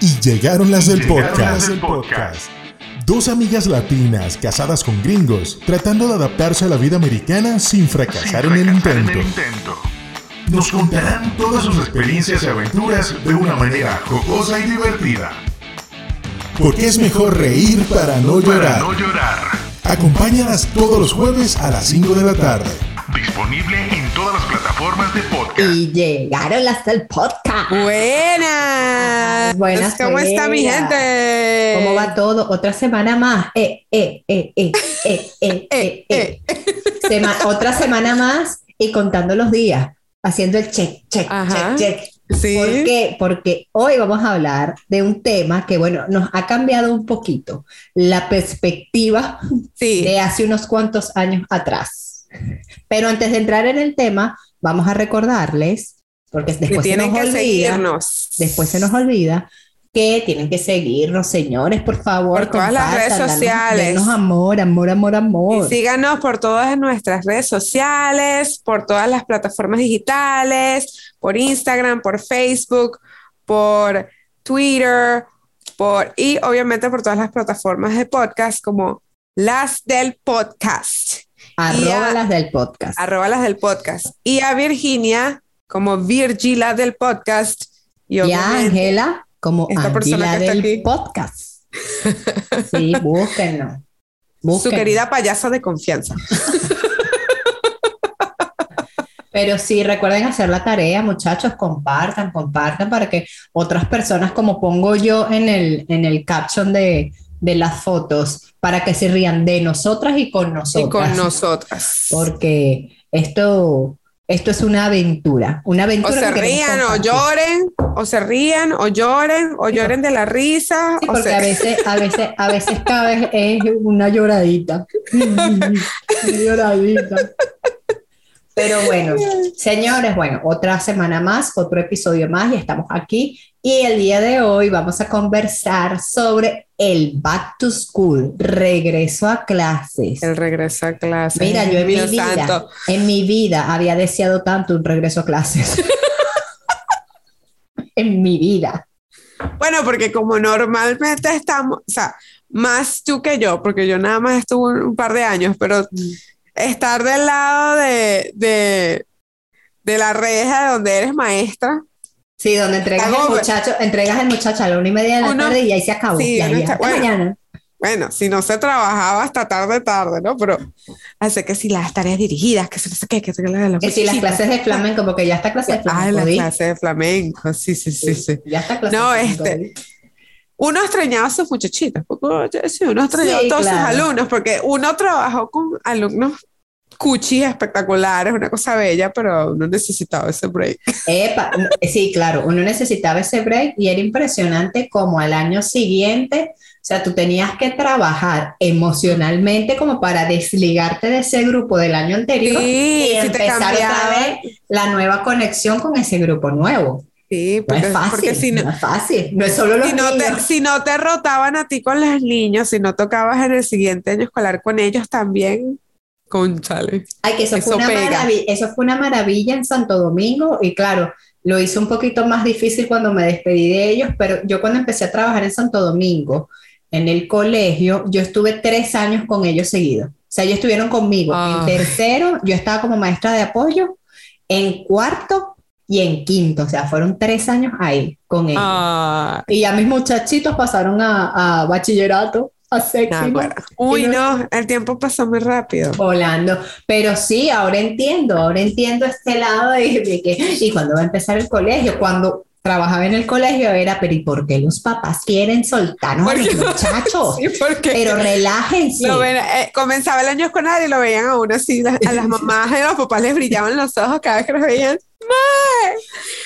Y llegaron las del podcast. podcast. Dos amigas latinas casadas con gringos, tratando de adaptarse a la vida americana sin fracasar, en, el intento. Nos contarán todas sus experiencias y aventuras de una manera jocosa y divertida. Porque es mejor reír para no llorar. no llorar. Acompáñalas todos los jueves a las 5 de la tarde. Disponible en todas las plataformas de podcast. Y llegaron las del podcast. Buenas. Buenas. ¿Cómo está mi gente? ¿Cómo va todo? Otra semana más. Eh, eh, eh, eh, eh, eh, eh, eh. Sema- otra semana más y contando los días, haciendo el check, check, Ajá. check, check. Sí. ¿Por qué? Porque hoy vamos a hablar de un tema que, bueno, nos ha cambiado un poquito la perspectiva Sí. de hace unos cuantos años atrás. Pero antes de entrar en el tema, vamos a recordarles, porque que después se tienen nos que olvida, seguirnos. después se nos olvida que tienen que seguirnos, señores, por favor. Por todas las redes sociales. Amor, amor, amor, Y amor. síganos por todas nuestras redes sociales, por todas las plataformas digitales, por Instagram, por Facebook, por Twitter, por y obviamente por todas las plataformas de podcast como las del podcast, Arroba a- las del podcast. arroba las del podcast. Y a Virginia como Virgila del podcast. Y, Y a Ángela como Esta persona Ángela del aquí. podcast. Sí, búsquenlo. su querida payasa de confianza. Pero sí, recuerden hacer la tarea, muchachos, compartan, compartan para que otras personas, como pongo yo en el, en el caption de, de las fotos, para que se rían de nosotras y con nosotras. Y con nosotras. Porque esto, esto es una aventura, una O aventura. se que rían o lloren, o se rían o lloren, o lloren de la risa. Sí, o porque se- a veces, a veces, a veces cada vez es una lloradita. Una lloradita. Pero bueno, señores, bueno, otra semana más, otro episodio más y estamos aquí. Y el día de hoy vamos a conversar sobre el back to school, regreso a clases. El regreso a clase. Mira, yo en mi vida, santo. en mi vida había deseado tanto un regreso a clases. en mi vida. Bueno, porque como normalmente estamos, o sea, más tú que yo, porque yo nada más estuve un par de años, pero estar del lado de, de, de la reja de donde eres maestra, Sí, donde entregas el muchacho, entregas el muchacho a la una y media de la Uno- tarde y ahí se acabó. Sí, ya, ya, está- bueno. mañana. bueno, si no se trabajaba hasta tarde, tarde, ¿no? Pero hace que si las tareas dirigidas, que se no sé qué, que se la Que si las clases de flamenco, porque ya está clase de Ah, flamenco. la ¿vi? clase de flamenco, sí, sí, sí, sí. Ya está clase No, de flamenco, este, ¿vi? Uno extrañaba a sus sí, uno extrañaba Sí, a todos claro. sus alumnos, porque uno trabajó con alumnos cuchis espectaculares, una cosa bella, pero uno necesitaba ese break. Epa, sí, claro, uno necesitaba ese break y era impresionante como al año siguiente, o sea, tú tenías que trabajar emocionalmente como para desligarte de ese grupo del año anterior Sí, y si empezar otra vez la nueva conexión con ese grupo nuevo. Sí, No porque, es fácil, porque si no, no es fácil, no es solo los si no te, niños. si no te rotaban a ti con los niños, si no tocabas en el siguiente año escolar con ellos también, conchale. Ay, que eso, Eso fue una maravilla, eso fue una maravilla en Santo Domingo y claro, lo hice un poquito más difícil cuando me despedí de ellos, pero yo cuando empecé a trabajar en Santo Domingo, en el colegio, yo estuve tres años con ellos seguidos. O sea, ellos estuvieron conmigo. Ah. En tercero, yo estaba como maestra de apoyo, en cuarto y en quinto. O sea, fueron tres años ahí con ellos. Ah, Y ya mis muchachitos pasaron a, a bachillerato, a séptimo. Uy, no- el tiempo pasó muy rápido. volando. Pero sí, ahora entiendo, ahora entiendo este lado de, de que, y cuando va a empezar el colegio, cuando trabajaba en el colegio era, pero ¿y por qué los papás quieren soltarnos a los muchachos? Sí, Pero relájense. Ven- eh, comenzaba el año escolar y lo veían a uno así, a las mamás y a los papás les brillaban los ojos cada vez que los veían.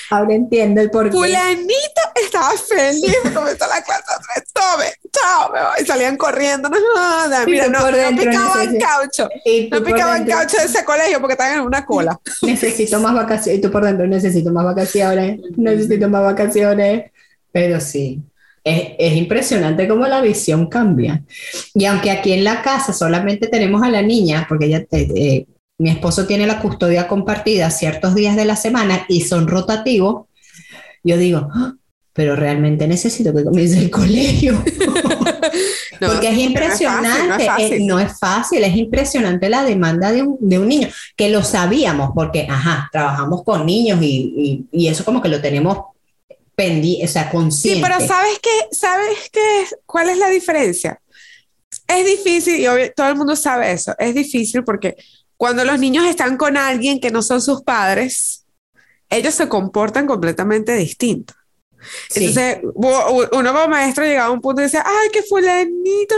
Ahora entiendo el por qué. Fulanito estaba feliz, comenzó la clase vez, tome, chao, me voy. Y salían corriendo, no, no, no, Y mira, no, no picaban caucho, no picaban caucho de ese colegio porque estaban en una cola. Necesito más vacaciones. Y tú por dentro, necesito más vacaciones. Necesito más vacaciones. Pero sí, es, es impresionante cómo la visión cambia. Y aunque aquí en la casa solamente tenemos a la niña, porque ella, eh, eh, mi esposo tiene la custodia compartida ciertos días de la semana y son rotativos, yo digo, "Ah, pero realmente necesito que comience el colegio. Porque es impresionante, eh, no es, fácil, es impresionante la demanda de un, de un, niño, que lo sabíamos, porque, ajá, trabajamos con niños y, y, eso como que lo tenemos pendiente, o sea, consciente. Sí, pero ¿sabes qué? ¿Sabes qué? ¿Cuál es la diferencia? Es difícil, y todo el mundo sabe eso, es difícil porque cuando los niños están con alguien que no son sus padres, ellos se comportan completamente distintos. Entonces, uno como maestro llegaba a un punto y decía, ay, qué fulanito,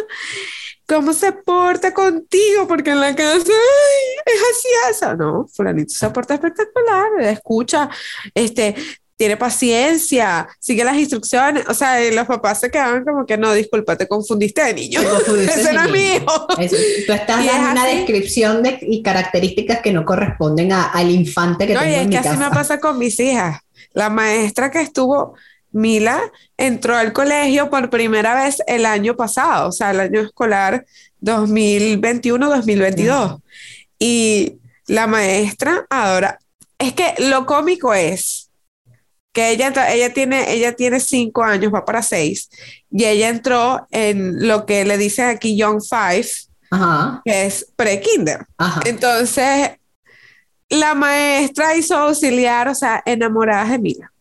¿cómo se porta contigo? Porque en la casa, es así eso. No, fulanito se porta espectacular, escucha, este, tiene paciencia, sigue las instrucciones. O sea, los papás se quedaban como que no, disculpa, te confundiste de niño. Ese no es mío. tú estás dando una descripción de, y características que no corresponden al infante que no, tengo y es que así me pasa con mis hijas. La maestra que estuvo Mila entró al colegio por primera vez el año pasado, o sea, el año escolar 2021-2022. Y la maestra ahora, es que lo cómico es que ella, ella, tiene, ella tiene cinco años, va para seis, y ella entró en lo que le dicen aquí Young Five, que es pre-kinder. Entonces, la maestra hizo auxiliar, o sea, enamorada de Mila.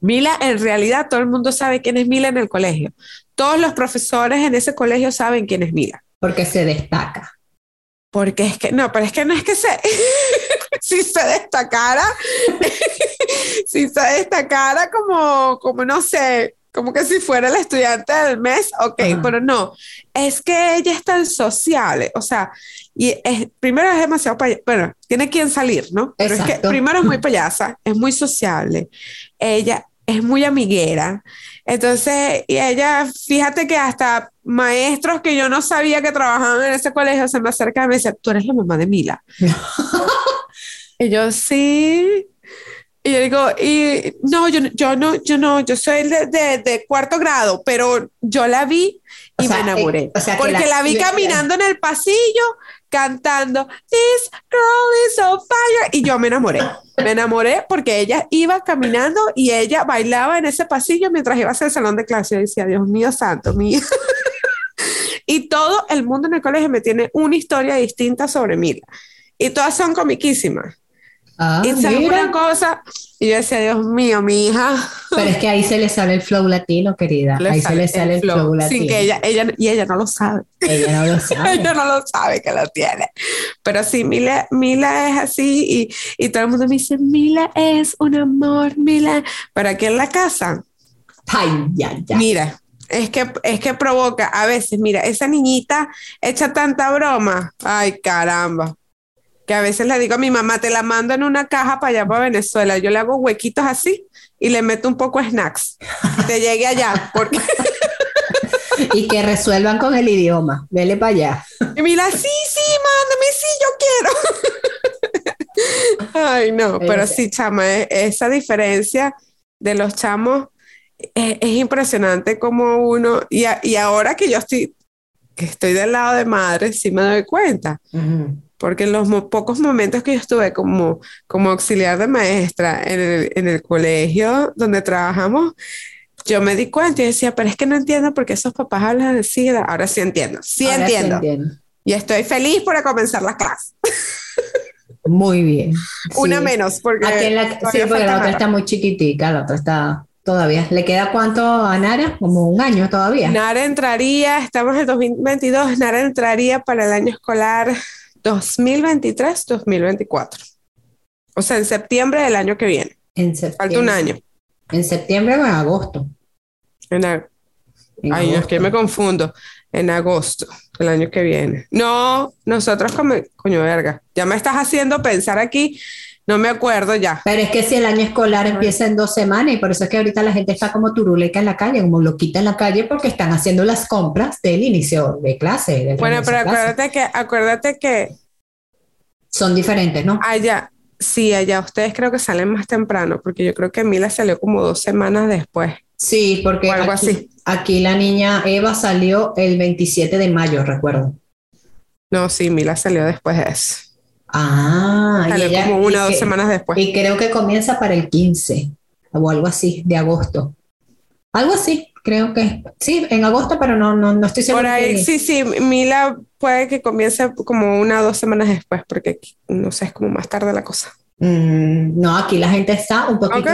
Mila, en realidad todo el mundo sabe quién es Mila en el colegio. Todos los profesores en ese colegio saben quién es Mila. Porque se destaca. Porque es que, no, pero es que no es que se, si se destacara, si se destacara como, como no sé, como que si fuera la estudiante del mes, ok, pero no, es que ella es tan sociable, o sea, y es, primero es demasiado, bueno, tiene quien salir, ¿no? Pero es que primero es muy payasa, es muy sociable, ella es muy amiguera. Entonces, y ella, fíjate que hasta maestros que yo no sabía que trabajaban en ese colegio se me acercan y me dicen, tú eres la mamá de Mila. y yo, sí. Y yo digo, y no, yo, yo no, yo no, yo soy de, de, cuarto grado, pero yo la vi y me enamoré. Eh, porque la, vi caminando en el pasillo, cantando This girl is on fire y yo me enamoré. Me enamoré porque ella iba caminando y ella bailaba en ese pasillo mientras iba hacia el salón de clase. y decía, Dios mío santo, mío. y todo el mundo en el colegio me tiene una historia distinta sobre Mila. Y todas son comiquísimas. Ah, y una cosa, y yo decía, Dios mío, mi hija. Pero es que ahí se le sale el flow latino, querida. ahí se le sale el flow, latino. Sin que ella, ella, y ella no lo sabe. Ella no lo sabe. ella no lo sabe que lo tiene. Pero sí, Mila, Mila es así y, y todo el mundo me dice, Mila es un amor, Mila. Pero aquí en la casa. Ay, ya, ya. Mira, es que, es que provoca, a veces, mira, esa niñita echa tanta broma. Ay, caramba que a veces le digo a mi mamá, te la mando en una caja para allá, para Venezuela. Yo le hago huequitos así y le meto un poco de snacks. te llegue allá. Porque... y que resuelvan con el idioma. Vele para allá. Y mira, sí, sí, mándame, sí, yo quiero. Ay, no, pero sí, chama, e, esa diferencia de los chamos es, impresionante como uno, y, y, ahora que yo estoy, que estoy del lado de madre, sí me doy cuenta porque en los pocos momentos que yo estuve como, como auxiliar de maestra en el, en el colegio donde trabajamos, yo me di cuenta y decía, pero es que no entiendo por qué esos papás hablan de SIDA. Ahora sí entiendo, sí, entiendo. Y estoy feliz por comenzar las clases. Muy bien. Una menos, porque, la, sí, porque la otra está muy chiquitica, la otra está todavía. ¿Le queda cuánto a Nara? Como un año todavía. Nara entraría, estamos en 2022, Nara entraría para el año escolar 2023-2024. O sea, en septiembre del año que viene. En Falta un año. ¿En septiembre o en agosto? En, Ay, es que me confundo. En agosto del año que viene. No, nosotros como... Coño, verga. Ya me estás haciendo pensar aquí no me acuerdo ya. Pero es que si el año escolar empieza en dos semanas y por eso es que ahorita la gente está como turuleca en la calle, como loquita en la calle porque están haciendo las compras del inicio de clase. bueno, pero acuérdate que, acuérdate que... Son diferentes, ¿no? Allá, sí, allá ustedes creo que salen más temprano, porque yo creo que Mila salió como dos semanas después. Sí, porque algo así. aquí la niña Eva salió el 27 de mayo, recuerdo. No, sí, Mila salió después de eso. Ah, y como una o dos semanas después. Y creo que comienza para el 15 o algo así de agosto. Algo así, creo que sí, en agosto, pero no, no, no estoy segura. Por ahí, sí, sí, Mila puede que comience como una o dos semanas después, porque no sé, es como más tarde la cosa. Mm, no, aquí la gente está un poquito,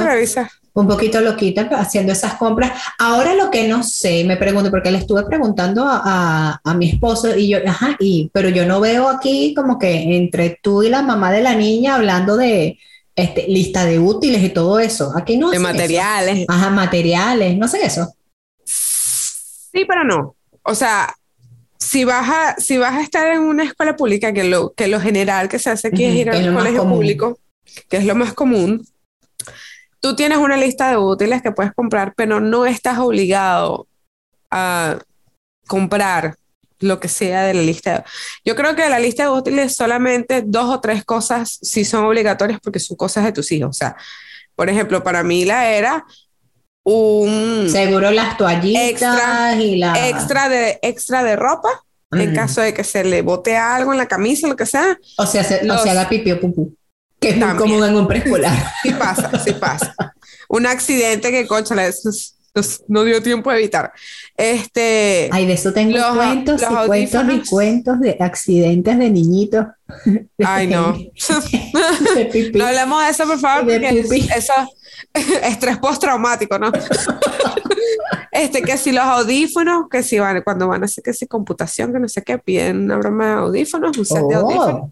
un poquito loquita haciendo esas compras. Ahora lo que no sé, me pregunto, porque le estuve preguntando a, a, mi esposo y yo, ajá, y, pero yo no veo aquí como que entre tú y la mamá de la niña hablando de este, lista de útiles y todo eso. Aquí no. De materiales. Ajá, materiales, no sé eso. Sí, pero no. O sea, si vas a, si vas a estar en una escuela pública, que lo, que lo general que se hace aquí es ir al colegio público, que es lo más común, tú tienes una lista de útiles que puedes comprar, pero no estás obligado a comprar lo que sea de la lista. Yo creo que de la lista de útiles solamente dos o tres cosas sí son obligatorias porque son cosas de tus hijos. O sea, por ejemplo, para mí la era un... Seguro las toallitas extra, y la... Extra de, extra de ropa, en caso de que se le bote algo en la camisa, lo que sea. O sea, se, o sea, la pipi o pupú, que es muy común en un preescolar. Sí pasa, sí pasa. un accidente que, concha, es no dio tiempo de evitar. Este, Ay, de eso tengo cuentos y cuentos y cuentos de accidentes de niñitos. Ay, no. no hablemos de eso, por favor, porque eso estrés postraumático, ¿no? este, que si los audífonos, que si van, cuando van a hacer que si computación, que no sé qué, piden una broma de audífonos, un set de oh. audífonos.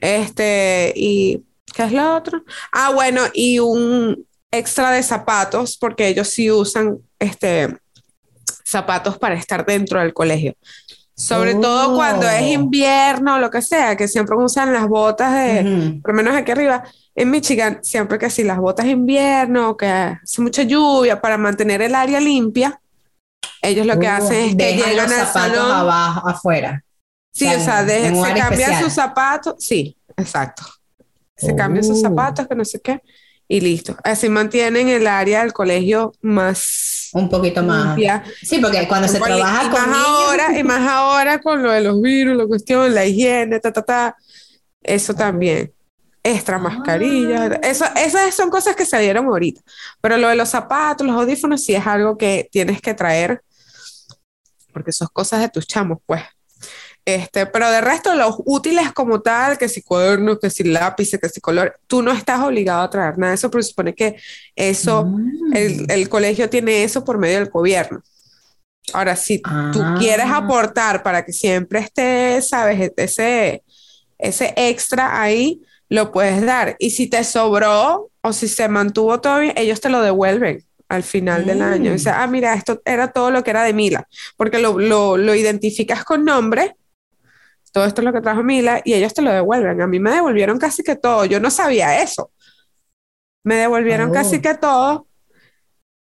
Este, y ¿qué es lo otro? Ah, bueno, y un extra de zapatos, porque ellos sí usan este, zapatos para estar dentro del colegio. Sobre todo cuando es oh. invierno o lo que sea, que siempre usan las botas de, por lo menos aquí arriba, en Michigan, siempre que si las botas de invierno, que hace mucha lluvia para mantener el área limpia, ellos lo que uh, hacen es que llegan al salón abajo, afuera. Sí, o sea, se cambian sus zapatos, sí, exacto. Se cambian sus uh. zapatos, que no sé qué y listo. Así mantienen el área del colegio más un poquito más. Sí, porque cuando se trabaja y con más ahora y más ahora con lo de los virus, la cuestión, la higiene, ta ta ta, eso también. Extra ah. mascarilla, eso, esas son cosas que se dieron ahorita. Pero lo de los zapatos, los audífonos, sí es algo que tienes que traer, porque son cosas de tus chamos, pues. Este, pero de resto, los útiles como tal, que si cuadernos, que si lápices, que si color, tú no estás obligado a traer nada de eso, pero se supone que eso, mm. el, colegio tiene eso por medio del gobierno. Ahora, si tú quieres ah. aportar para que siempre esté, sabes, ese, ese extra ahí, lo puedes dar. Y si te sobró o si se mantuvo todo bien, ellos te lo devuelven al final del año. O sea, mm. ah, mira, esto era todo lo que era de Mila, porque lo, lo, lo identificas con nombre todo esto es lo que trajo Mila y ellos te lo devuelven. A mí me devolvieron casi que todo. Yo no sabía eso. Me devolvieron casi oh. que todo.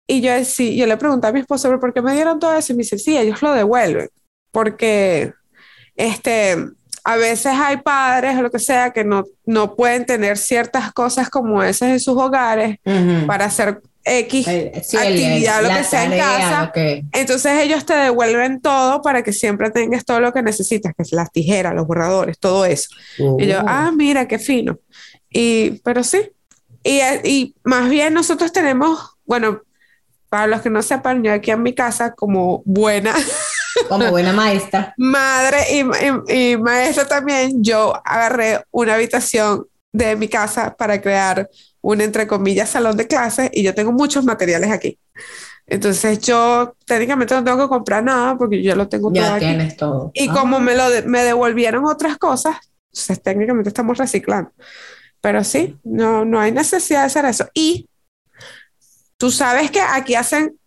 Y yo, sí, yo le pregunté a mi esposo, ¿por qué me dieron todo eso? Y me dice, sí, ellos lo devuelven. Porque este, a veces hay padres o lo que sea que no, no pueden tener ciertas cosas como esas en sus hogares para hacer X actividad, lo que sea en casa. Entonces ellos te devuelven todo para que siempre tengas todo lo que necesitas, que es las tijeras, los borradores, todo eso. Y yo, oh. ah, mira, qué fino. Y, pero sí. Y, y más bien nosotros tenemos, bueno, para los que no sepan, yo aquí en mi casa como buena. Como buena maestra. Madre y, y maestra también, yo agarré una habitación de mi casa para crear un, entre comillas, salón de clases y yo tengo muchos materiales aquí. Entonces yo técnicamente no tengo que comprar nada porque yo ya lo tengo todo. Ya tienes todo. Y como me, lo me devolvieron otras cosas, entonces técnicamente estamos reciclando. Pero sí, no, no hay necesidad de hacer eso. Y tú sabes que aquí hacen,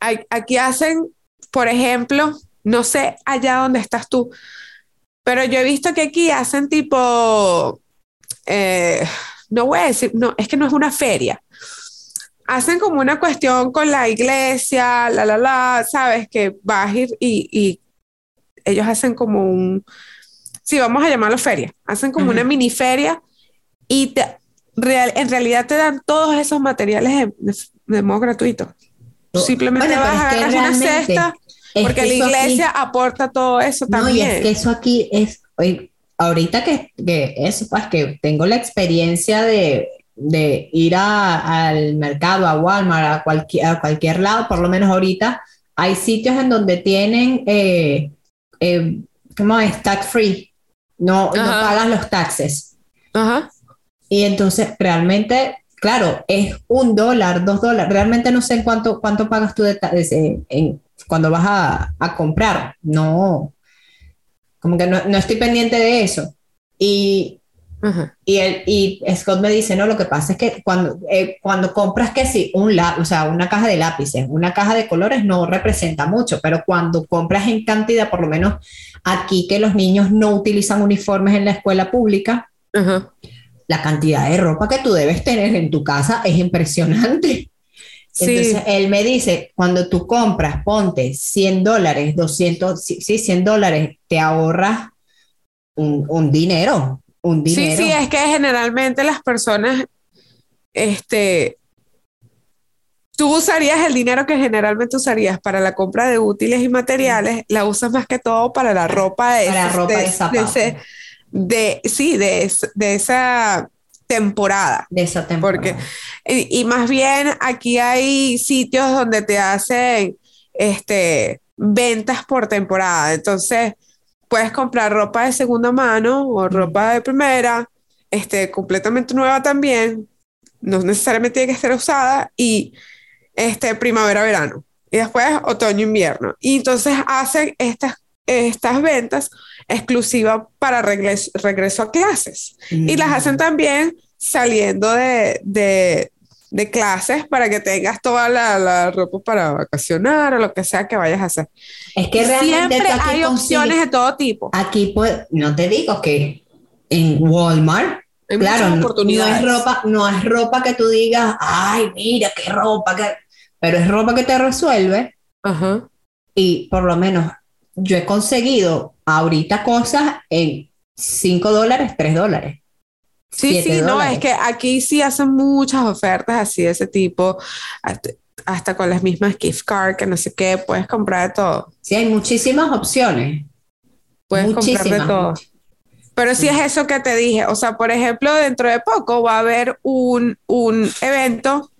aquí hacen, por ejemplo, no sé allá donde estás tú, pero yo he visto que aquí hacen tipo, eh, no voy a decir, no, es que no es una feria. Hacen como una cuestión con la iglesia, la, la, la, sabes, que vas a ir y, ellos hacen como un, sí, vamos a llamarlo feria, hacen como una mini feria y te, real, en realidad te dan todos esos materiales de, modo gratuito. Simplemente vas a agarrar una cesta, porque la iglesia aporta todo eso también. No, y es que eso aquí es, ahorita que, que eso, pues que tengo la experiencia de de ir al mercado, a Walmart, a cualquier, a cualquier lado, por lo menos ahorita, hay sitios en donde tienen, eh, eh, ¿cómo es? Tax free. No, no pagas los taxes. Ajá. Y entonces realmente, claro, es un dólar, dos dólares. Realmente no sé cuánto, cuánto pagas tú de, en, cuando vas a, a, comprar. No, como que no, no estoy pendiente de eso. Y y, el, y Scott me dice, no, lo que pasa es que cuando, eh, cuando compras que sí, un o sea, una caja de lápices, una caja de colores no representa mucho, pero cuando compras en cantidad, por lo menos aquí que los niños no utilizan uniformes en la escuela pública, la cantidad de ropa que tú debes tener en tu casa es impresionante. Entonces, él me dice, cuando tú compras, ponte 100 dólares, 200, sí, 100 dólares, te ahorras un, un dinero Sí, sí, es que generalmente las personas, este, tú usarías el dinero que generalmente usarías para la compra de útiles y materiales, la usas más que todo para la ropa de, para ropa de, de, sí, de, de esa temporada. De esa temporada. Porque, y, y, más bien aquí hay sitios donde te hacen este, ventas por temporada. Entonces, puedes comprar ropa de segunda mano o ropa de primera, este, completamente nueva también, no necesariamente tiene que ser usada, y este, primavera-verano, y después otoño-invierno. Y entonces hacen estas, estas ventas exclusivas para regreso, regreso a clases. Y las hacen también saliendo de, de clases para que tengas toda la, ropa para vacacionar o lo que sea que vayas a hacer. Es que realmente siempre hay opciones de todo tipo. Aquí pues, no te digo que en Walmart, claro, no, es ropa, no es ropa que tú digas, ay, mira qué ropa, que... pero es ropa que te resuelve. Ajá. Y por lo menos yo he conseguido ahorita cosas en 5 dólares, 3 dólares. Sí, sí, no, es que aquí sí hacen muchas ofertas así de ese tipo, hasta, con las mismas gift cards, que no sé qué, puedes comprar de todo. Sí, hay muchísimas opciones. Puedes comprar de todo. Pero sí. es eso que te dije, o sea, por ejemplo, dentro de poco va a haber un, un evento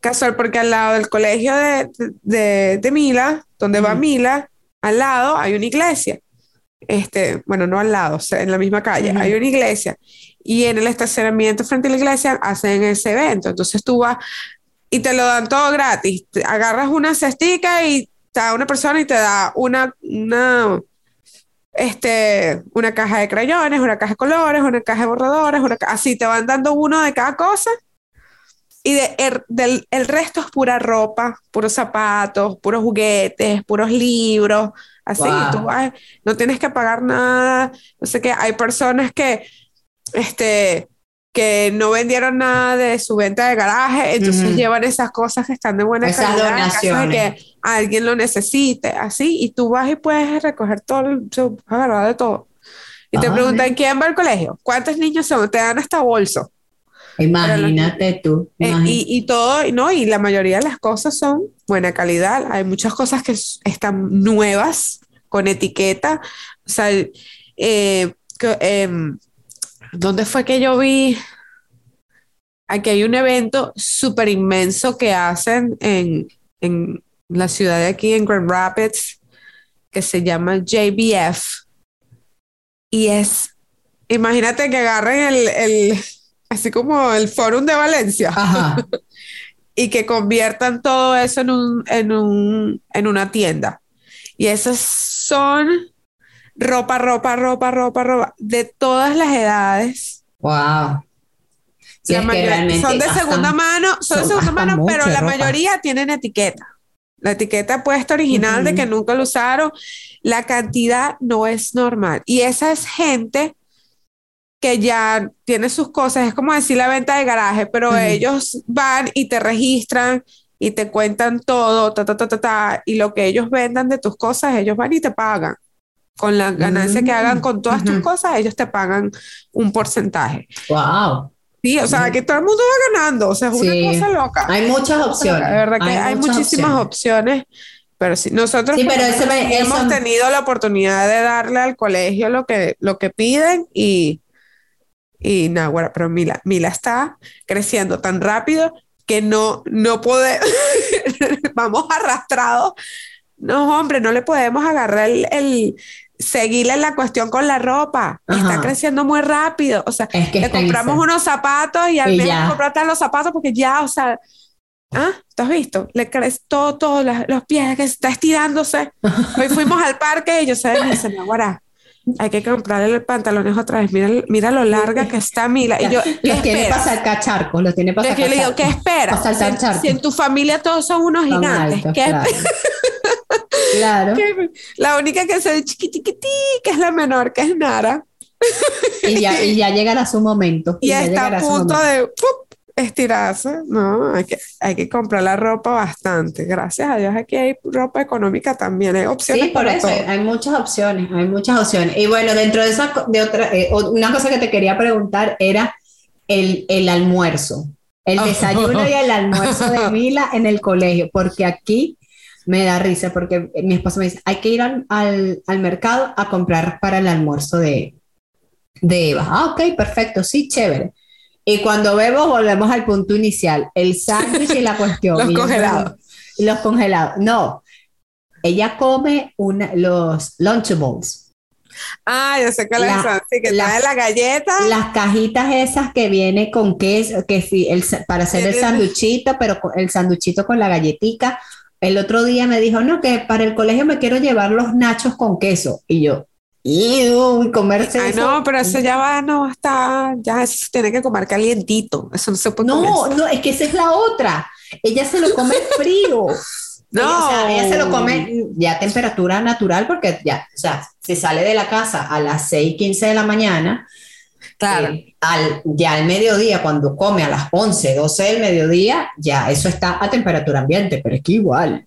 casual, porque al lado del colegio de, de, de Mila, donde va Mila, al lado hay una iglesia. Este, bueno, no al lado, en la misma calle, hay una iglesia y en el estacionamiento frente a la iglesia hacen ese evento. Entonces tú vas y te lo dan todo gratis. agarras una cestica y te da una persona y te da una, una, este, una caja de crayones, una caja de colores, una caja de borradores, una así te van dando uno de cada cosa. Y de, el, del, el resto es pura ropa, puros zapatos, puros juguetes, puros libros, así. Tú vas, no tienes que pagar nada. No sé qué. Hay personas que este, que no vendieron nada de su venta de garaje, entonces llevan esas cosas que están de buena esas calidad donaciones. que alguien lo necesite, así, y tú vas y puedes recoger todo, agarrar de todo. Y te preguntan, ¿quién va al colegio? ¿Cuántos niños son? Te dan hasta bolso. Imagínate tú. Eh, y, y, todo, no, y la mayoría de las cosas son buena calidad. Hay muchas cosas que están nuevas, con etiqueta. O sea, eh, em, ¿Dónde fue que yo vi? Aquí hay un evento súper inmenso que hacen en, en, la ciudad de aquí, en Grand Rapids, que se llama JBF. Y es, imagínate que agarren el, el así como el Fórum de Valencia. y que conviertan todo eso en, un, en, un, en una tienda. Y esas son ropa, ropa, ropa, ropa, ropa, de todas las edades. Wow. son de segunda mano, son, de segunda mano, pero la mayoría tienen etiqueta. La etiqueta puesta original de que nunca lo usaron. La cantidad no es normal. Y esa es gente que ya tiene sus cosas, es como decir la venta de garaje, pero ellos van y te registran y te cuentan todo, ta, ta, ta, ta, ta, y lo que ellos vendan de tus cosas, ellos van y te pagan con la ganancia que hagan con todas tus cosas, ellos te pagan un porcentaje. Wow. Sí, o sea, que todo el mundo va ganando, o sea, es una cosa loca. Hay muchas opciones. La verdad que hay, muchísimas opciones. pero sí, nosotros hemos tenido la oportunidad de darle al colegio lo que, lo que piden y, Y no, bueno, pero Mila, Mila está creciendo tan rápido que no, no podemos, vamos arrastrados. No, hombre, no le podemos agarrar el, seguirle la cuestión con la ropa. Está creciendo muy rápido. O sea, le compramos unos zapatos y al menos comprarte los zapatos porque ya, o sea, ¿ah? ¿Te has visto? Le crees todo, todos los pies que está estirándose. Hoy fuimos al parque y yo sé, me dice, no, guará hay que comprarle los pantalones otra vez. Mira, mira lo larga que está Mila. Y yo, los tiene para sacar charcos, los tiene para sacar Yo le digo, ¿qué esperas? Si, si, en tu familia todos son unos gigantes, ¿qué claro. La única que se ve chiquitiquití, que es la menor, que es Nara. Y ya, y ya llegará su momento. Y, está a punto de estirarse, no, hay que, hay que comprar la ropa bastante. Gracias a Dios aquí hay ropa económica también, hay opciones. Sí, por eso, hay muchas opciones, hay muchas opciones. Y bueno, dentro de esa, de otra, eh, una cosa que te quería preguntar era el, el almuerzo, el desayuno y el almuerzo de Mila en el colegio, porque aquí me da risa, porque mi esposo me dice, hay que ir al, al, al mercado a comprar para el almuerzo de, de Eva. Ah, ok, perfecto, sí, chévere. Y cuando vemos, volvemos al punto inicial, el sándwich y la cuestión. los congelados. Los congelados. No, ella come una, los Lunchables. Ah, yo sé que la, sí, que trae la galleta. Las cajitas esas que viene con queso, que sí, el, para hacer el sanduchito, pero el sanduchito con la galletica. El otro día me dijo, no, que para el colegio me quiero llevar los nachos con queso. Y yo, y comerse Ay, no, pero eso ya va, no, está, ya se tiene que comer calientito, eso no se puede No, no, es que esa es la otra, ella se lo come frío. no. o sea, ella se lo come ya a temperatura natural porque ya, o sea, se sale de la casa a las 6, 15 de la mañana, claro. Eh, al, ya al mediodía, cuando come a las 11, 12 del mediodía, ya eso está a temperatura ambiente, pero es que igual.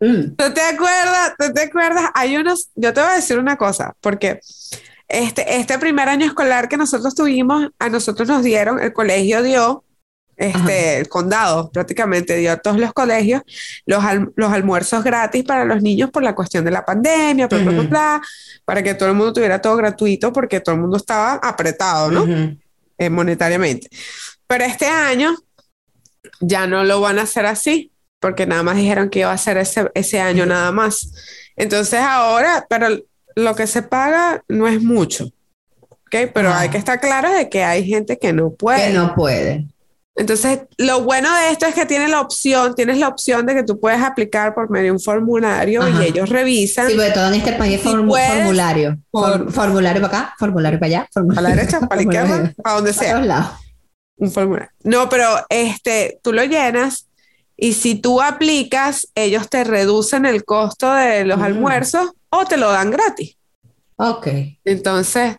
Mm. ¿Tú te acuerdas? ¿Tú te acuerdas? Hay unos, yo te voy a decir una cosa, porque este, este primer año escolar que nosotros tuvimos, a nosotros nos dieron, el colegio dio, este, el condado prácticamente dio a todos los colegios los, los almuerzos gratis para los niños por la cuestión de la pandemia, para que todo el mundo tuviera todo gratuito porque todo el mundo estaba apretado, ¿no? Eh, monetariamente. Pero este año ya no lo van a hacer así porque nada más dijeron que iba a ser ese, ese año nada más. Entonces ahora, pero lo que se paga no es mucho, ¿ok? Pero hay que estar claro de que hay gente que no puede. Que no puede. Entonces, lo bueno de esto es que tiene la opción, tienes la opción de que tú puedes aplicar por medio de un formulario y ellos revisan. Sí, porque todo en este país es formulario. formulario para acá, formulario para allá. Formulario. Para la derecha, para la izquierda, para donde sea. Un formulario. No, pero este, tú lo llenas y si tú aplicas, ellos te reducen el costo de los mm. almuerzos o te lo dan gratis. Ok. Entonces,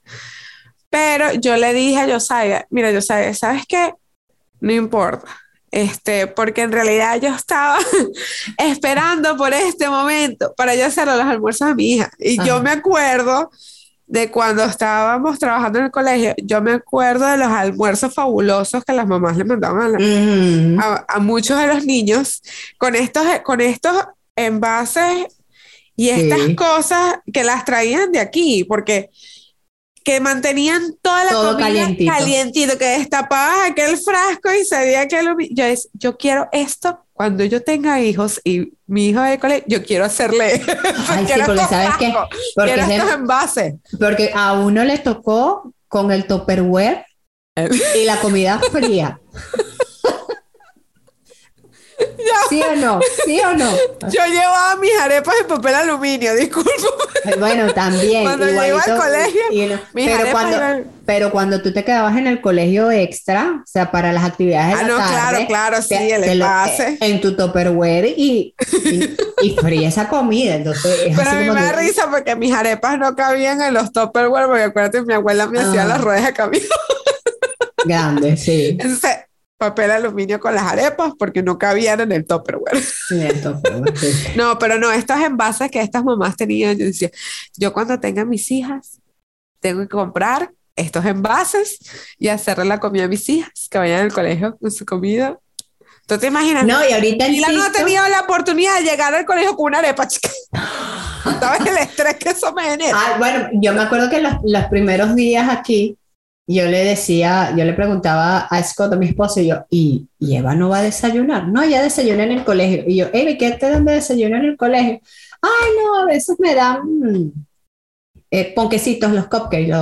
pero yo le dije a Josiah, mira, Josiah, ¿sabes qué? No importa. Este, porque en realidad yo estaba esperando por este momento para yo hacer los almuerzos a mi hija. Y yo me acuerdo de cuando estábamos trabajando en el colegio, yo me acuerdo de los almuerzos fabulosos que las mamás le mandaban a, muchos de los niños con estos, con estos envases y estas cosas que las traían de aquí, porque que mantenían toda la comida calientito. calientito, que destapabas aquel frasco y sabía que lo... Yo, yo quiero esto cuando yo tenga hijos y mi hijo de colegio, yo quiero hacerle. Ay, sí, porque sabes que. Porque estos envases. Porque a uno le tocó con el Tupperware y la comida fría. ¿Sí o no? ¿Sí o no? Yo llevaba mis arepas en papel aluminio, disculpo. Bueno, también. Cuando yo iba al colegio. pero, cuando, pero cuando tú te quedabas en el colegio extra, o sea, para las actividades de ah, no, claro, claro, sí, el envase. en tu Tupperware y, y, fría esa comida. Entonces, pero a mí me da risa porque mis arepas no cabían en los Tupperware, porque acuérdate, mi abuela me hacía ah. las ruedas de camino. Grande, sí. Entonces, papel aluminio con las arepas porque no cabían en el Tupperware. no, pero no, estos envases que estas mamás tenían, yo decía, yo cuando tenga mis hijas, tengo que comprar estos envases y hacerle la comida a mis hijas, que vayan al colegio con su comida. ¿Tú te imaginas? No, y ahorita Y la no ha tenido la oportunidad de llegar al colegio con una arepa, chica. ¿Sabes el estrés que eso me genera? Ah, bueno, yo me acuerdo que los, los primeros días aquí, yo le decía, yo le preguntaba a Scott, a mi esposo, y yo, ¿y, Eva no va a desayunar? No, ella desayuna en el colegio. Y yo, Eva, ¿qué te dan de desayuno en el colegio? Ay, no, a veces me dan eh, ponquecitos, los cupcakes.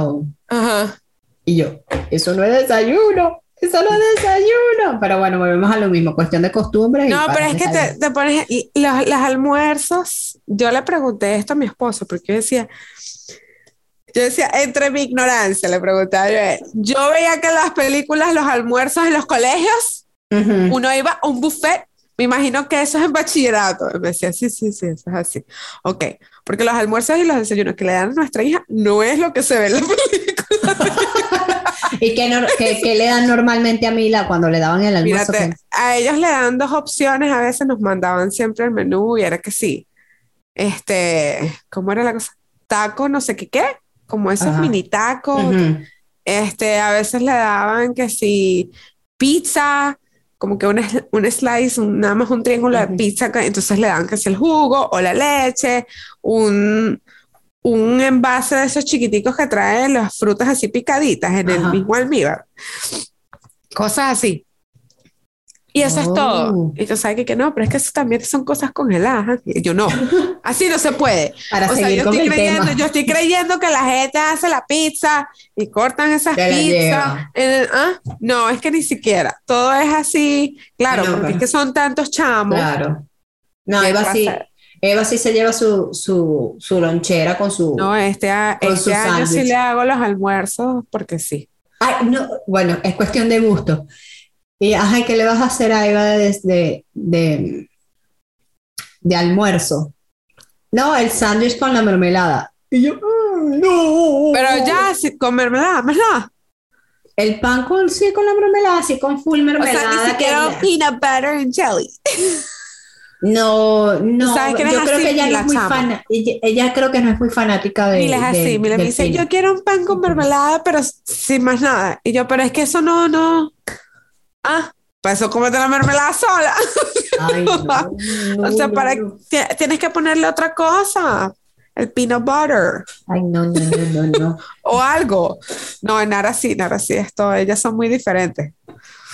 Ajá. Y yo, eso no es desayuno. Eso no es desayuno. Pero bueno, volvemos a lo mismo, cuestión de costumbre. No, pero es que te, te, pones los, los, almuerzos. Yo le pregunté esto a mi esposo porque yo decía, yo decía, entre mi ignorancia, le preguntaba yo, veía que en las películas, los almuerzos en los colegios, uno iba a un buffet, me imagino que eso es en bachillerato. Me decía, sí, sí, sí, eso es así. Ok, porque los almuerzos y los desayunos que le dan a nuestra hija no es lo que se ve en la película. ¿Y qué, le dan normalmente a Mila cuando le daban el almuerzo? a ellos le dan dos opciones, a veces nos mandaban siempre el menú y era que sí. Este, ¿cómo era la cosa? Taco, no sé qué, qué como esos mini tacos. Este, a veces le daban que si pizza, como que un, un slice, nada más un triángulo de pizza, entonces le daban que si el jugo o la leche, un, un envase de esos chiquiticos que traen las frutas así picaditas en el mismo almíbar. Cosas así. Y eso es todo. Oh. Y tú sabes que, no, pero es que eso también son cosas congeladas. Y yo no, así no se puede. Para seguir yo, con estoy el creyendo, yo estoy creyendo que la gente hace la pizza y cortan esas pizzas. ¿ah? No, es que ni siquiera. Todo es así. Claro, porque es que son tantos chamos. Claro. No, Eva sí, Eva sí se lleva su, su, su lonchera con su. No, este, este año sí le hago los almuerzos porque sí. Ay, no, bueno, es cuestión de gusto. Y, ajá, ¿qué le vas a hacer a Eva desde de, de, almuerzo? No, el sándwich con la mermelada. Y yo, no. Pero ya, con mermelada, ¿verdad? El pan con, sí, con la mermelada, sí, con full mermelada. O sea, ni siquiera peanut butter and jelly. No, no, ¿Sabes yo creo que ella no es muy fan, ella, ella, creo que no es muy fanática de. Mira, es así, de, mira, me dice, yo quiero un pan con mermelada, pero sin más nada. Y yo, pero es que eso no, no. Ah, para eso cómete la mermelada sola. Ay, no, no, o sea, para tienes que ponerle otra cosa. El peanut butter. Ay, no, no, no, no, no. o algo. No, en Nara sí, Nara sí, esto, ellas son muy diferentes.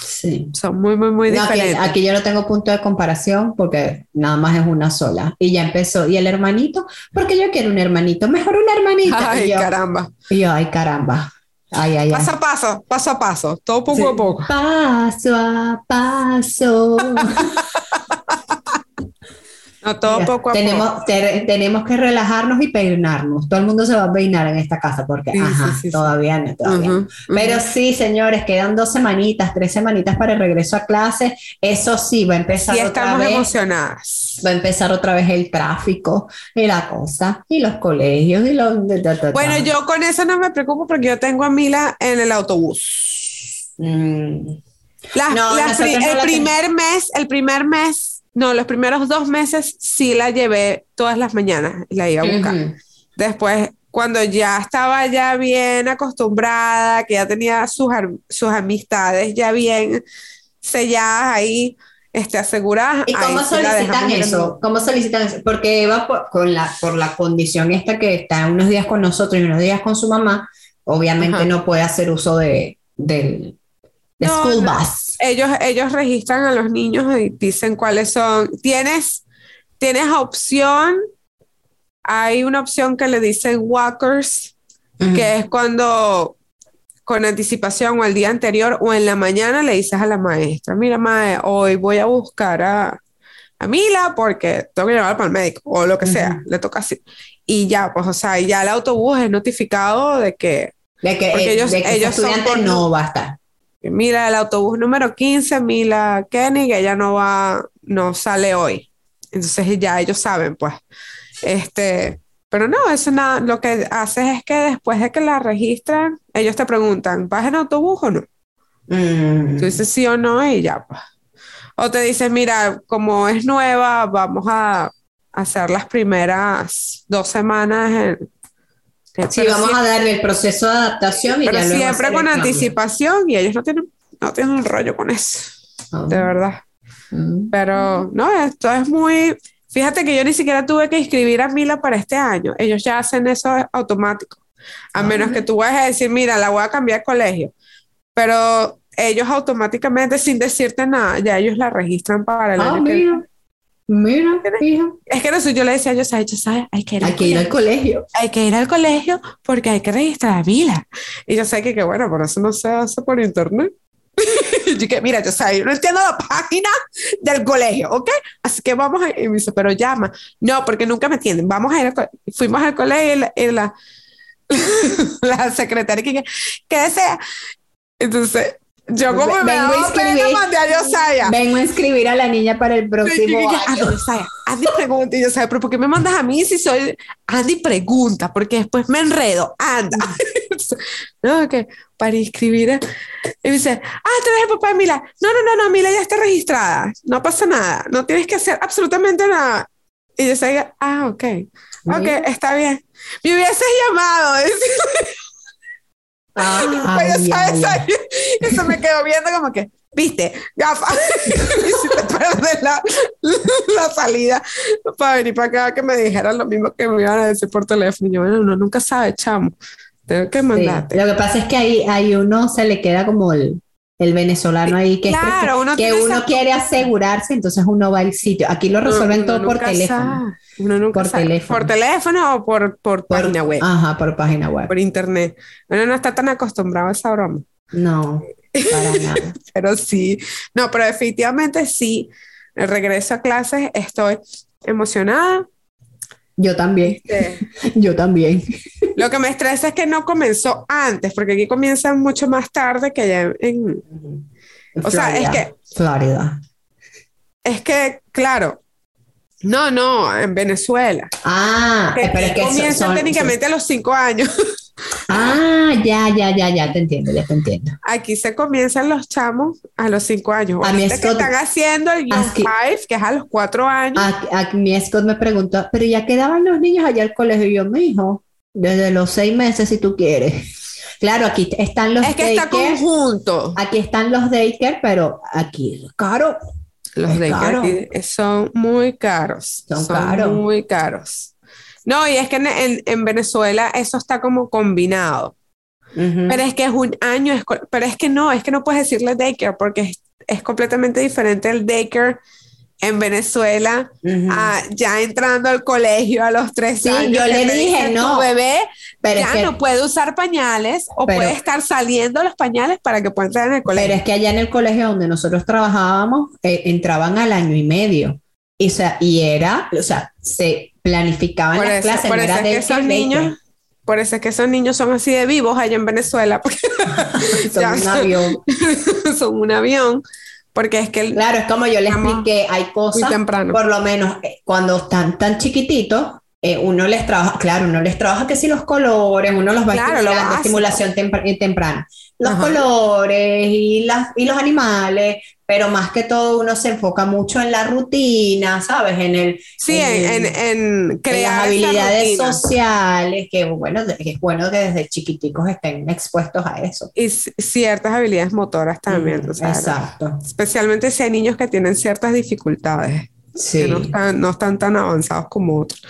Sí. Son muy, muy, muy diferentes. Aquí, aquí, yo no tengo punto de comparación porque nada más es una sola. Y ya empezó. ¿Y el hermanito? Porque yo quiero un hermanito. Mejor un hermanito. Ay, y yo, caramba. Y yo, ay, caramba. Ay, ay, paso a paso, paso a paso, todo poco sí. a poco. Paso a paso. no, todo Mira, poco a tenemos, poco. Te, tenemos que relajarnos y peinarnos. Todo el mundo se va a peinar en esta casa porque, Sí, ajá, sí, sí, todavía no, todavía no. Ujú, Pero ujú. sí, señores, quedan dos semanitas, tres semanitas para el regreso a clase. Eso sí, va a empezar otra estamos vez. emocionadas. Va a empezar otra vez el tráfico y la cosa, y los colegios y los... de- de- de- Bueno, yo con eso no me preocupo porque yo tengo a Mila en el autobús. Mm, Las- No, no el la primer mes, el primer mes, no, los primeros dos meses sí la llevé todas las mañanas y la iba a buscar. ujú. Después, cuando ya estaba ya bien acostumbrada, que ya tenía sus, sus amistades ya bien selladas ahí, este, aseguradas. ¿Y cómo solicitan eso? ¿Cómo solicitan eso? Porque Eva, por, con la, por la condición esta que está unos días con nosotros y unos días con su mamá, obviamente Ajá. no puede hacer uso de, del de No, school no. bus. Ellos, ellos registran a los niños y dicen cuáles son. Tienes, tienes opción, hay una opción que le dicen walkers, que es cuando con anticipación o el día anterior o en la mañana le dices a la maestra, mira, mae, hoy voy a buscar a, a Mila porque tengo que llevarla para el médico o lo que sea, le toca así. Y ya, pues, o sea, ya el autobús es notificado de que, De que, porque ellos- de que ese ellos son estudiante por- no va a estar. Mira, el autobús número 15, Mila Kenny, que ella no va, no sale hoy. Entonces ya ellos saben, pues. Este, pero no, eso nada, lo que haces es que después de que la registran, ellos te preguntan, ¿vas en autobús o no? Mm. Tú dices sí o no y ya, pues. O te dicen, mira, como es nueva, vamos a hacer las primeras dos semanas. En, Sí, pero vamos siempre, a darle el proceso de adaptación y pero ya siempre con anticipación y ellos no tienen, no tienen rollo con eso, Ah. de verdad. Mm. Pero no, esto es muy. Fíjate que yo ni siquiera tuve que inscribir a Mila para este año. Ellos ya hacen eso automático. A menos que tú vayas a decir, mira, la voy a cambiar de colegio. Pero ellos automáticamente, sin decirte nada, ya ellos la registran para el Ah, año que mira. Fija. Es que no sé, yo le decía a ¿sabes? ¿sabes? Hay que ir, Hay al que ir al colegio. Hay que ir al colegio porque hay que registrar a Mila. Y yo sé que, que bueno, por eso no se hace por internet. yo que, mira, yo sé, yo no entiendo la página del colegio, ¿ok? Así que vamos a... Y me dice, pero llama. No, porque nunca me entienden. Vamos a ir al. Fuimos al colegio y la, y la, la secretaria que, ¿qué desea? Entonces, yo como me Vengo a escribir. mandé a Yosaya. Vengo a inscribir a la niña para el próximo año. Andy, Andy pregunta, y yo sabes, pero ¿por qué me mandas a mí si soy Andy pregunta? Porque después me enredo, anda. no, que para inscribir. a- Y me dice, ah, tú eres el papá de Mila. No, no, no, no, Mila ya está registrada. No pasa nada. No tienes que hacer absolutamente nada. Y yo sabía, ah, ok. Ok, Mira. está bien. Me hubieses llamado. Pues, se me quedó viendo como que, viste, gafa. y si te la, la salida para venir para acá, que me dijeran lo mismo que me iban a decir por teléfono. Y yo, bueno, uno nunca sabe, chamo. Tengo que Sí. mandarte. Lo que pasa es que ahí, ahí uno se le queda como el, el venezolano ahí que, es Claro, uno que uno quiere asegurarse, entonces uno va al sitio. Aquí lo resuelven Uno todo por nunca teléfono. Uno Por teléfono. Por teléfono o por, por, Por- página web, Ajá, por página web. por internet. Uno no está tan acostumbrado a esa broma. No, para nada. Pero sí, no, pero definitivamente sí. Regreso a clases, estoy emocionada. Yo también, yo también. Lo que me estresa es que no comenzó antes, porque aquí comienza mucho más tarde que allá en... O sea, es que- Florida. Es que, claro, no, no, en Venezuela. Ah, Que pero es que son- comienza son- técnicamente a los cinco años. Ah, ya, ya, ya, ya te entiendo, ya te entiendo. Aquí se comienzan los chamos a los cinco años. A mí es que están haciendo el Young Aquí- Five, que es a los cuatro años. A, a- mi Scott me preguntó, pero ya quedaban los niños allá al colegio. Y yo, mi hijo, desde los seis meses si tú quieres. Claro, aquí están los es que está daycare, conjunto. aquí están los daycare, pero aquí caro. Los aquí son muy caros. Son caros. muy caros. No, y es que en, en- en Venezuela eso está como combinado. Ujú. Pero es que es un año, pero es que no, es que no puedes decirle daycare porque es, es completamente diferente el daycare en Venezuela a ya entrando al colegio a los tres Sí, años. yo le dije, no, bebé pero, ya es que, no puede usar pañales o Pero- puede estar saliendo los pañales para que pueda entrar en el pero colegio. es que allá en el colegio donde nosotros trabajábamos, eh, entraban al año y medio. Y, o sea, y era, o sea, se planificaban Por las eso, clases, por eso es que esos niños, por eso es que esos niños son así de vivos allá en Venezuela, porque Son ya un avión. son un avión, porque es que el- Claro, es como yo le Estamos expliqué, hay cosas, temprano. por lo menos eh, cuando están tan chiquititos, eh, uno les trabaja, claro, uno les trabaja que si los colores, uno los va Claro, lo estimulando, básico. estimulación eh, temprana, los Ajá. colores y, las, y los animales, pero más que todo uno se enfoca mucho en la rutina, ¿sabes? En el Sí, en, en, en en crear las esa habilidades sociales, que bueno, es bueno que desde chiquiticos estén expuestos a eso. y ciertas habilidades motoras también, Mm, o sea, Exacto. especialmente si hay niños que tienen ciertas dificultades, que no están, no están tan avanzados como otros.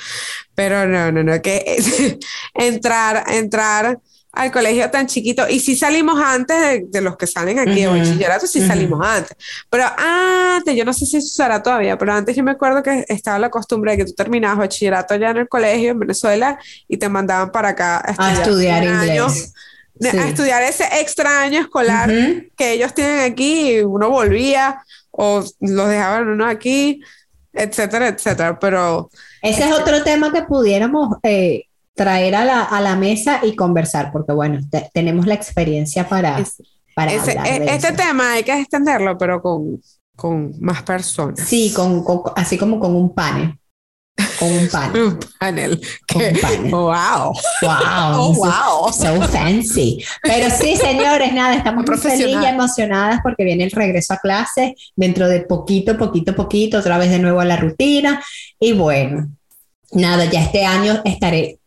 Pero no, no, no, que es- entrar, entrar al colegio tan chiquito, y si salimos antes de, de los que salen aquí de Ujú, bachillerato, sí ujú. salimos antes. Pero antes, yo no sé si eso será todavía, pero antes yo me acuerdo que estaba la costumbre de que tú terminabas bachillerato allá en el colegio en Venezuela y te mandaban para acá A estudiar inglés. de- Sí. a estudiar ese extra año escolar que ellos tienen aquí y uno volvía o los dejaban uno aquí, etcétera, etcétera. Pero Ese es otro tema que pudiéramos eh, traer a la, a la mesa y conversar, porque bueno, te- tenemos la experiencia para, Es- para ese- hablar e- de este eso. tema hay que extenderlo, pero con, con más personas. Sí, con, con- así como con un panel. Con un panel. Un panel. Con que- un panel. wow. Wow. Oh, wow. So fancy. Pero sí, señores, nada, estamos muy felices y emocionadas porque viene el regreso a clase dentro de poquito, poquito, poquito, otra vez de nuevo a la rutina. Y bueno, nada, ya este año estaré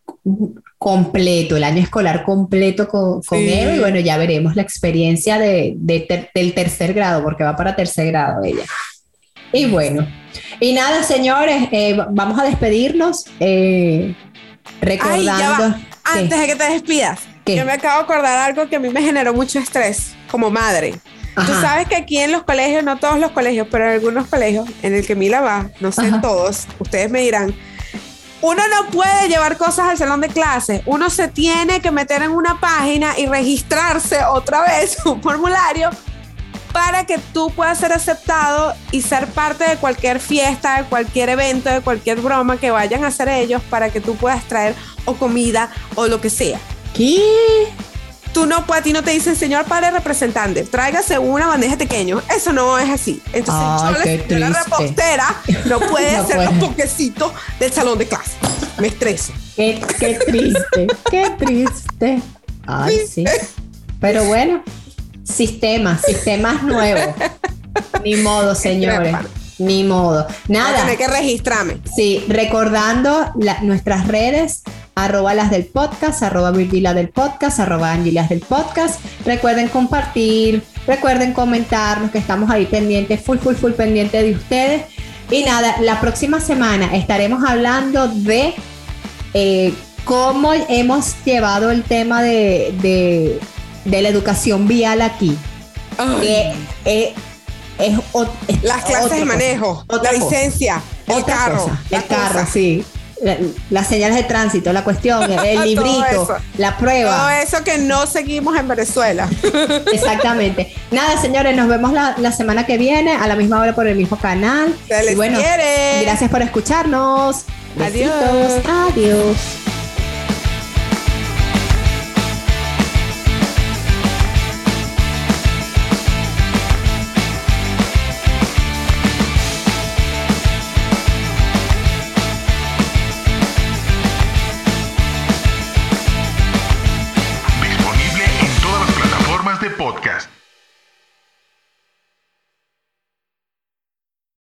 completo, el año escolar completo con, con Sí. Eva y bueno, ya veremos la experiencia de, de ter- del tercer grado, porque va para tercer grado ella. Y bueno, y nada, señores, eh, vamos a despedirnos. eh, recordando. Antes de que te despidas, yo me acabo de acordar algo que a mí me generó mucho estrés como madre. Tú sabes que aquí en los colegios, no todos los colegios, pero en algunos colegios en el que Mila va, no sé en todos, ustedes me dirán, uno no puede llevar cosas al salón de clase, uno se tiene que meter en una página y registrarse otra vez un formulario para que tú puedas ser aceptado y ser parte de cualquier fiesta, de cualquier evento, de cualquier broma que vayan a hacer ellos para que tú puedas traer o comida o lo que sea. ¿Qué? Tú no puedes, a ti no te dicen, señor padre representante, tráigase una bandeja de pequeño. Eso no es así. Entonces, yo, la repostera no puede hacer los poquecitos del salón de clase. Me estreso. Qué, qué triste, qué triste. Ay, sí. Pero bueno, sistemas, sistemas nuevos. Ni modo, señores. Ni modo. Nada. Tiene que registrarme. Sí, recordando nuestras redes, arroba las del podcast, arroba Virgila del podcast, arroba Angilas del podcast. Recuerden compartir, recuerden comentarnos que estamos ahí pendientes, full, full, full pendiente de ustedes. Y nada, la próxima semana estaremos hablando de eh, cómo hemos llevado el tema de, de, la educación vial aquí. Eh, es, las clases de manejo, la licencia, el carro. el carro, sí. Las señales de tránsito, la cuestión, el librito, la prueba. Todo eso que no seguimos en Venezuela. Exactamente. Nada, señores, nos vemos la, semana que viene a la misma hora por el mismo canal. Se les bueno, quiere. gracias por escucharnos. Adiós. Adiós.